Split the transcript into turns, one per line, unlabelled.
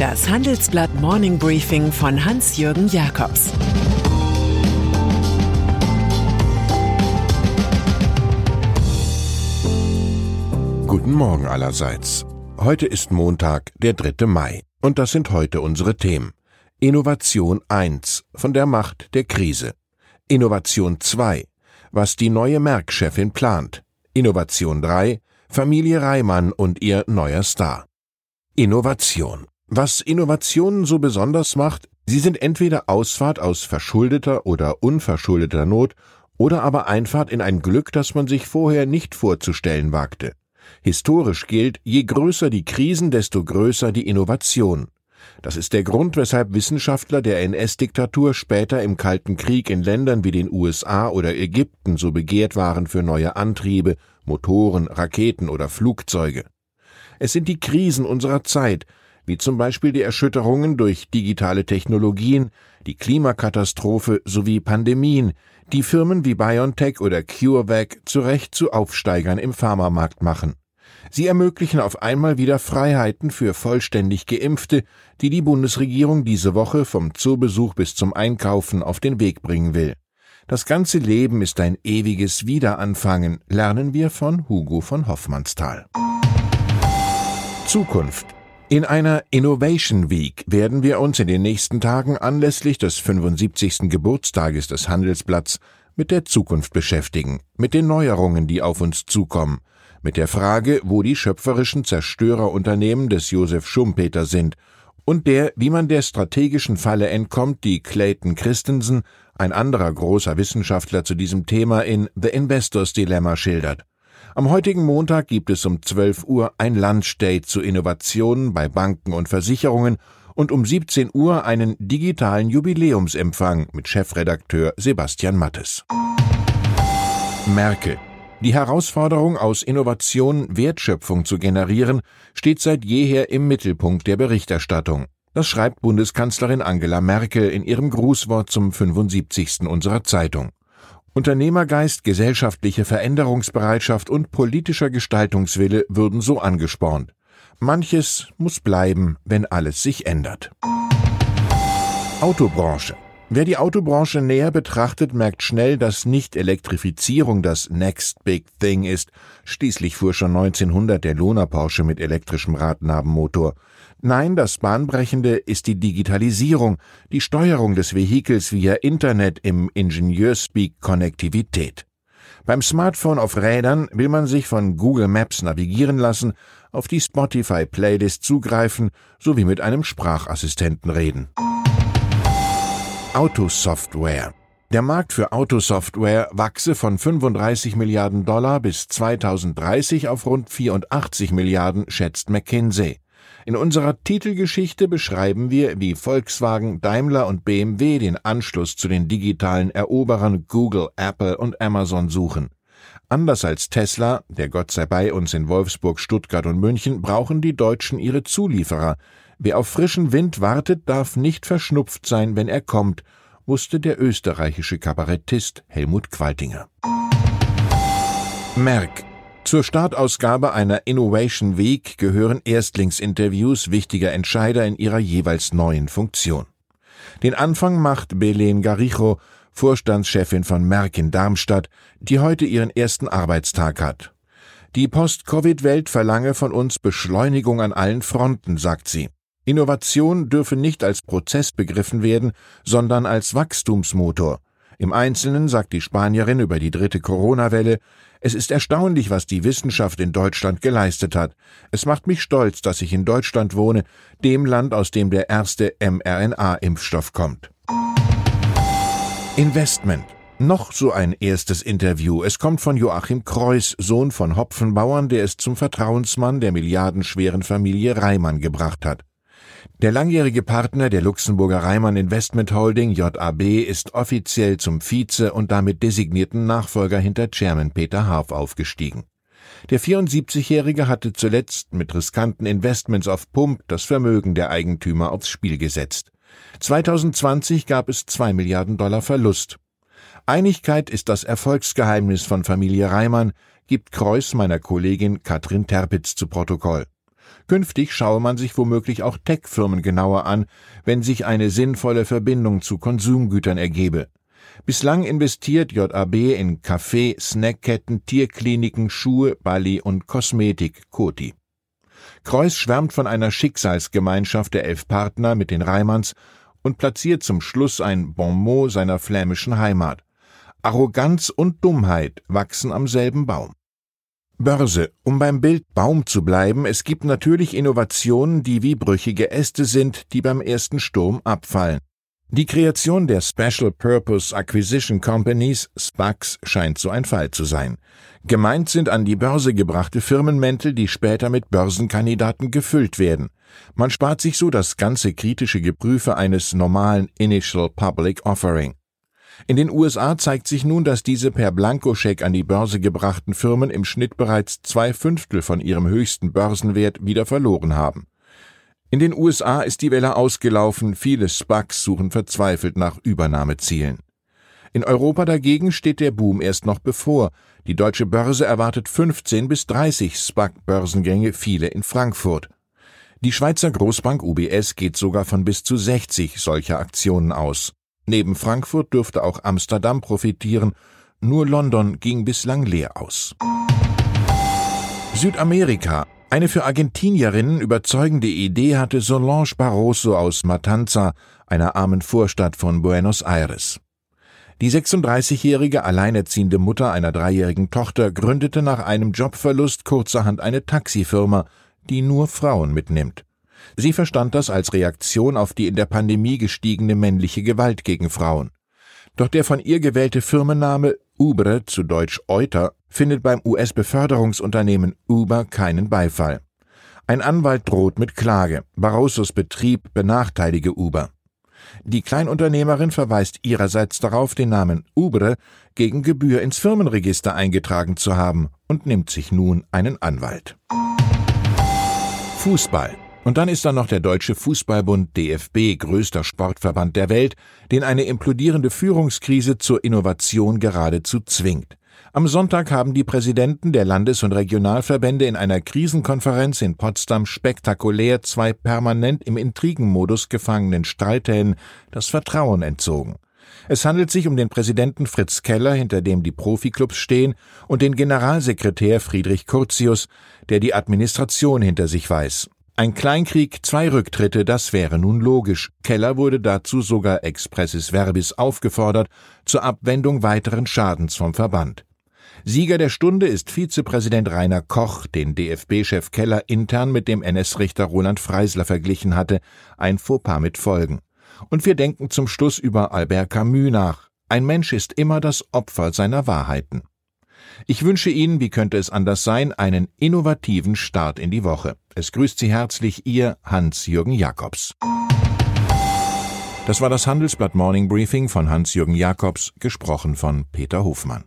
Das Handelsblatt Morning Briefing von Hans-Jürgen Jakobs
Guten Morgen allerseits. Heute ist Montag, der 3. Mai. Und das sind heute unsere Themen. Innovation 1 von der Macht der Krise. Innovation 2 was die neue Merck-Chefin plant. Innovation 3 Familie Reimann und ihr neuer Star. Innovation. Was Innovationen so besonders macht, sie sind entweder Ausfahrt aus verschuldeter oder unverschuldeter Not oder aber Einfahrt in ein Glück, das man sich vorher nicht vorzustellen wagte. Historisch gilt, je größer die Krisen, desto größer die Innovation. Das ist der Grund, weshalb Wissenschaftler der NS-Diktatur später im Kalten Krieg in Ländern wie den USA oder Ägypten so begehrt waren für neue Antriebe, Motoren, Raketen oder Flugzeuge. Es sind die Krisen unserer Zeit, wie zum Beispiel die Erschütterungen durch digitale Technologien, die Klimakatastrophe sowie Pandemien, die Firmen wie BioNTech oder CureVac zu Recht zu Aufsteigern im Pharmamarkt machen. Sie ermöglichen auf einmal wieder Freiheiten für vollständig Geimpfte, die die Bundesregierung diese Woche vom Zoobesuch bis zum Einkaufen auf den Weg bringen will. Das ganze Leben ist ein ewiges Wiederanfangen, lernen wir von Hugo von Hoffmannsthal. Zukunft in einer Innovation Week werden wir uns in den nächsten Tagen anlässlich des 75. Geburtstages des Handelsblatts mit der Zukunft beschäftigen, mit den Neuerungen, die auf uns zukommen, mit der Frage, wo die schöpferischen Zerstörerunternehmen des Josef Schumpeter sind und der, wie man der strategischen Falle entkommt, die Clayton Christensen, ein anderer großer Wissenschaftler zu diesem Thema in The Investors Dilemma schildert. Am heutigen Montag gibt es um 12 Uhr ein Lunchdate zu Innovationen bei Banken und Versicherungen und um 17 Uhr einen digitalen Jubiläumsempfang mit Chefredakteur Sebastian Mattes. Merkel die Herausforderung, aus Innovation Wertschöpfung zu generieren, steht seit jeher im Mittelpunkt der Berichterstattung. Das schreibt Bundeskanzlerin Angela Merkel in ihrem Grußwort zum 75. unserer Zeitung. Unternehmergeist, gesellschaftliche Veränderungsbereitschaft und politischer Gestaltungswille würden so angespornt. Manches muss bleiben, wenn alles sich ändert. Autobranche Wer die Autobranche näher betrachtet, merkt schnell, dass nicht Elektrifizierung das Next Big Thing ist. Schließlich fuhr schon 1900 der Lohner Porsche mit elektrischem Radnabenmotor. Nein, das Bahnbrechende ist die Digitalisierung, die Steuerung des Vehikels via Internet im Ingenieurspeak Konnektivität. Beim Smartphone auf Rädern will man sich von Google Maps navigieren lassen, auf die Spotify Playlist zugreifen sowie mit einem Sprachassistenten reden. Autosoftware. Der Markt für Autosoftware wachse von 35 Milliarden Dollar bis 2030 auf rund 84 Milliarden, schätzt McKinsey. In unserer Titelgeschichte beschreiben wir, wie Volkswagen, Daimler und BMW den Anschluss zu den digitalen Eroberern Google, Apple und Amazon suchen. Anders als Tesla, der Gott sei bei uns in Wolfsburg, Stuttgart und München, brauchen die Deutschen ihre Zulieferer, Wer auf frischen Wind wartet, darf nicht verschnupft sein, wenn er kommt, wusste der österreichische Kabarettist Helmut Qualtinger. Merck zur Startausgabe einer Innovation Week gehören Erstlingsinterviews wichtiger Entscheider in ihrer jeweils neuen Funktion. Den Anfang macht Belen Garijo, Vorstandschefin von Merck in Darmstadt, die heute ihren ersten Arbeitstag hat. Die Post-Covid-Welt verlange von uns Beschleunigung an allen Fronten, sagt sie. Innovation dürfe nicht als Prozess begriffen werden, sondern als Wachstumsmotor. Im Einzelnen sagt die Spanierin über die dritte Corona-Welle, es ist erstaunlich, was die Wissenschaft in Deutschland geleistet hat. Es macht mich stolz, dass ich in Deutschland wohne, dem Land, aus dem der erste mRNA-Impfstoff kommt. Investment. Noch so ein erstes Interview. Es kommt von Joachim Kreuß, Sohn von Hopfenbauern, der es zum Vertrauensmann der milliardenschweren Familie Reimann gebracht hat. Der langjährige Partner der Luxemburger Reimann Investment Holding JAB ist offiziell zum Vize und damit designierten Nachfolger hinter Chairman Peter Harf aufgestiegen. Der 74-Jährige hatte zuletzt mit riskanten Investments auf Pump das Vermögen der Eigentümer aufs Spiel gesetzt. 2020 gab es zwei Milliarden Dollar Verlust. Einigkeit ist das Erfolgsgeheimnis von Familie Reimann, gibt Kreuz meiner Kollegin Katrin Terpitz zu Protokoll. Künftig schaue man sich womöglich auch Tech-Firmen genauer an, wenn sich eine sinnvolle Verbindung zu Konsumgütern ergebe. Bislang investiert JAB in Kaffee, Snackketten, Tierkliniken, Schuhe, Bali und Kosmetik, Koti. Kreuz schwärmt von einer Schicksalsgemeinschaft der elf Partner mit den Reimanns und platziert zum Schluss ein Bonmot seiner flämischen Heimat. Arroganz und Dummheit wachsen am selben Baum. Börse. Um beim Bild Baum zu bleiben, es gibt natürlich Innovationen, die wie brüchige Äste sind, die beim ersten Sturm abfallen. Die Kreation der Special Purpose Acquisition Companies, SPACs, scheint so ein Fall zu sein. Gemeint sind an die Börse gebrachte Firmenmäntel, die später mit Börsenkandidaten gefüllt werden. Man spart sich so das ganze kritische Geprüfe eines normalen Initial Public Offering. In den USA zeigt sich nun, dass diese per Blankoscheck an die Börse gebrachten Firmen im Schnitt bereits zwei Fünftel von ihrem höchsten Börsenwert wieder verloren haben. In den USA ist die Welle ausgelaufen, viele SPACs suchen verzweifelt nach Übernahmezielen. In Europa dagegen steht der Boom erst noch bevor. Die deutsche Börse erwartet 15 bis 30 SPAC-Börsengänge, viele in Frankfurt. Die Schweizer Großbank UBS geht sogar von bis zu 60 solcher Aktionen aus. Neben Frankfurt dürfte auch Amsterdam profitieren, nur London ging bislang leer aus. Südamerika eine für Argentinierinnen überzeugende Idee hatte Solange Barroso aus Matanza, einer armen Vorstadt von Buenos Aires. Die 36-jährige alleinerziehende Mutter einer dreijährigen Tochter gründete nach einem Jobverlust kurzerhand eine Taxifirma, die nur Frauen mitnimmt. Sie verstand das als Reaktion auf die in der Pandemie gestiegene männliche Gewalt gegen Frauen. Doch der von ihr gewählte Firmenname Ubre, zu Deutsch Euter, findet beim US-Beförderungsunternehmen Uber keinen Beifall. Ein Anwalt droht mit Klage. Barrosos Betrieb benachteilige Uber. Die Kleinunternehmerin verweist ihrerseits darauf, den Namen Ubre gegen Gebühr ins Firmenregister eingetragen zu haben und nimmt sich nun einen Anwalt. Fußball. Und dann ist da noch der Deutsche Fußballbund DFB, größter Sportverband der Welt, den eine implodierende Führungskrise zur Innovation geradezu zwingt. Am Sonntag haben die Präsidenten der Landes- und Regionalverbände in einer Krisenkonferenz in Potsdam spektakulär zwei permanent im Intrigenmodus gefangenen Streithähnen das Vertrauen entzogen. Es handelt sich um den Präsidenten Fritz Keller, hinter dem die Profiklubs stehen, und den Generalsekretär Friedrich Curtius, der die Administration hinter sich weiß. Ein Kleinkrieg, zwei Rücktritte, das wäre nun logisch. Keller wurde dazu sogar expressis verbis aufgefordert zur Abwendung weiteren Schadens vom Verband. Sieger der Stunde ist Vizepräsident Rainer Koch, den DFB-Chef Keller intern mit dem NS-Richter Roland Freisler verglichen hatte, ein Fauxpas mit Folgen. Und wir denken zum Schluss über Albert Camus nach. Ein Mensch ist immer das Opfer seiner Wahrheiten. Ich wünsche Ihnen, wie könnte es anders sein, einen innovativen Start in die Woche. Es grüßt Sie herzlich Ihr Hans-Jürgen Jakobs. Das war das Handelsblatt Morning Briefing von Hans-Jürgen Jakobs, gesprochen von Peter Hofmann.